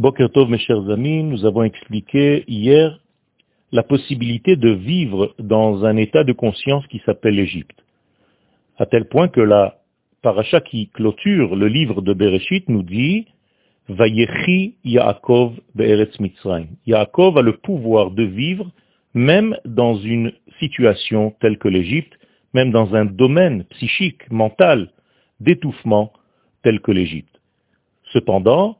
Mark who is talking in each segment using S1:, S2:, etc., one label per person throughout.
S1: Bokertov, mes chers amis, nous avons expliqué hier la possibilité de vivre dans un état de conscience qui s'appelle l'Égypte. À tel point que la paracha qui clôture le livre de Bereshit nous dit Vayechi Yaakov Be'eretz Mitzrayim. Yaakov a le pouvoir de vivre même dans une situation telle que l'Égypte, même dans un domaine psychique, mental, d'étouffement tel que l'Égypte. Cependant,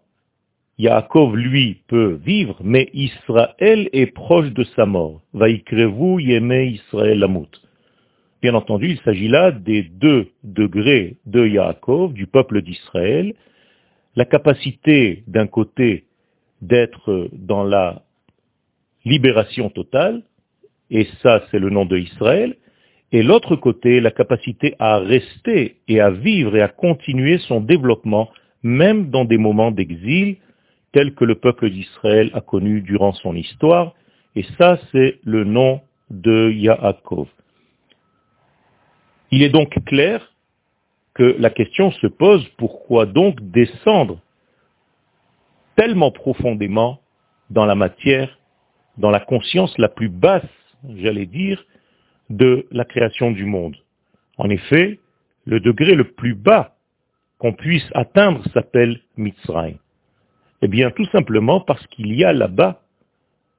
S1: Yaakov, lui, peut vivre, mais Israël est proche de sa mort. Vaikrevu yeme Israël amut. Bien entendu, il s'agit là des deux degrés de Yaakov, du peuple d'Israël, la capacité d'un côté d'être dans la libération totale, et ça c'est le nom de Israël, et l'autre côté, la capacité à rester et à vivre et à continuer son développement, même dans des moments d'exil, tels que le peuple d'Israël a connu durant son histoire, et ça c'est le nom de Yaakov. Il est donc clair que la question se pose, pourquoi donc descendre tellement profondément dans la matière, dans la conscience la plus basse, j'allais dire, de la création du monde. En effet, le degré le plus bas qu'on puisse atteindre s'appelle Mitzrayim. Eh bien, tout simplement parce qu'il y a là-bas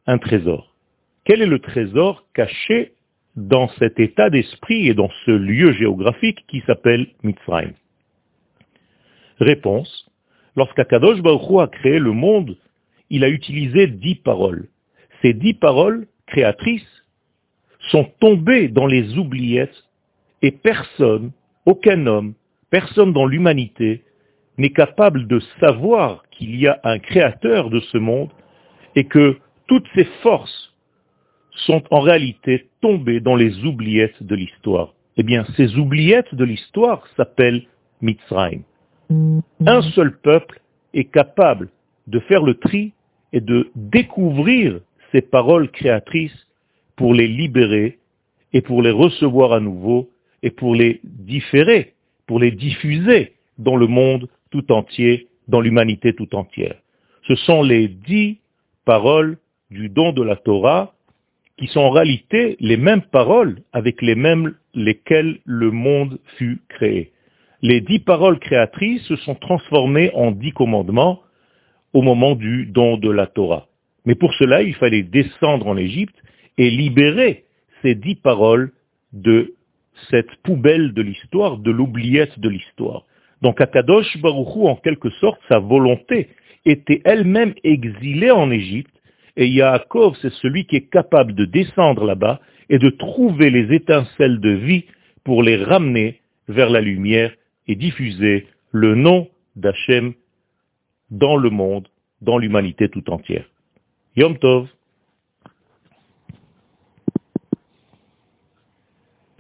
S1: un trésor. Quel est le trésor caché dans cet état d'esprit et dans ce lieu géographique qui s'appelle Mitzrayim? Réponse. Lorsqu'Akadosh Baruch a créé le monde, il a utilisé dix paroles. Ces dix paroles créatrices sont tombés dans les oubliettes et personne, aucun homme, personne dans l'humanité n'est capable de savoir qu'il y a un créateur de ce monde et que toutes ces forces sont en réalité tombées dans les oubliettes de l'histoire. Eh bien, ces oubliettes de l'histoire s'appellent Mitzrayim. Un seul peuple est capable de faire le tri et de découvrir ces paroles créatrices pour les libérer et pour les recevoir à nouveau et pour les différer, pour les diffuser dans le monde tout entier, dans l'humanité tout entière. Ce sont les dix paroles du don de la Torah qui sont en réalité les mêmes paroles avec les mêmes lesquelles le monde fut créé. Les dix paroles créatrices se sont transformées en dix commandements au moment du don de la Torah. Mais pour cela, il fallait descendre en Égypte et libérer ces dix paroles de cette poubelle de l'histoire, de l'oubliette de l'histoire. Donc Akadosh Baruchou, en quelque sorte, sa volonté était elle-même exilée en Égypte, et Yaakov, c'est celui qui est capable de descendre là-bas et de trouver les étincelles de vie pour les ramener vers la lumière et diffuser le nom d'Hachem dans le monde, dans l'humanité tout entière. Yom Tov